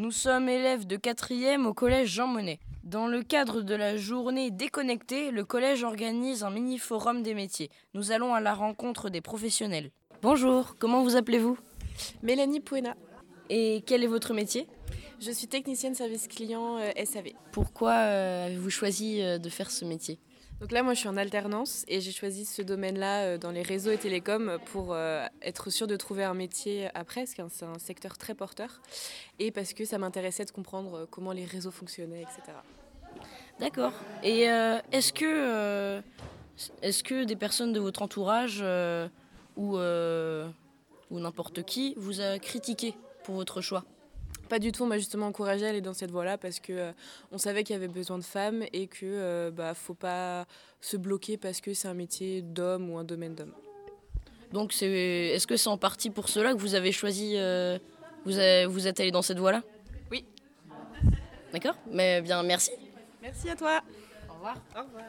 Nous sommes élèves de 4e au collège Jean Monnet. Dans le cadre de la journée déconnectée, le collège organise un mini-forum des métiers. Nous allons à la rencontre des professionnels. Bonjour, comment vous appelez-vous? Mélanie Pouena. Et quel est votre métier? Je suis technicienne service client euh, SAV. Pourquoi euh, avez-vous choisi euh, de faire ce métier? Donc là, moi, je suis en alternance et j'ai choisi ce domaine-là euh, dans les réseaux et télécoms pour euh, être sûre de trouver un métier après, parce que c'est un secteur très porteur, et parce que ça m'intéressait de comprendre euh, comment les réseaux fonctionnaient, etc. D'accord. Et est-ce que, euh, est-ce que des personnes de votre entourage ou, ou n'importe qui vous a critiqué pour votre choix? Pas du tout, on m'a justement encouragée à aller dans cette voie-là parce que euh, on savait qu'il y avait besoin de femmes et que euh, bah, faut pas se bloquer parce que c'est un métier d'homme ou un domaine d'homme. Donc, c'est, est-ce que c'est en partie pour cela que vous avez choisi, euh, vous, avez- vous êtes allé dans cette voie-là? Oui. D'accord Mais bien, merci. Merci à toi. Au revoir. Au revoir.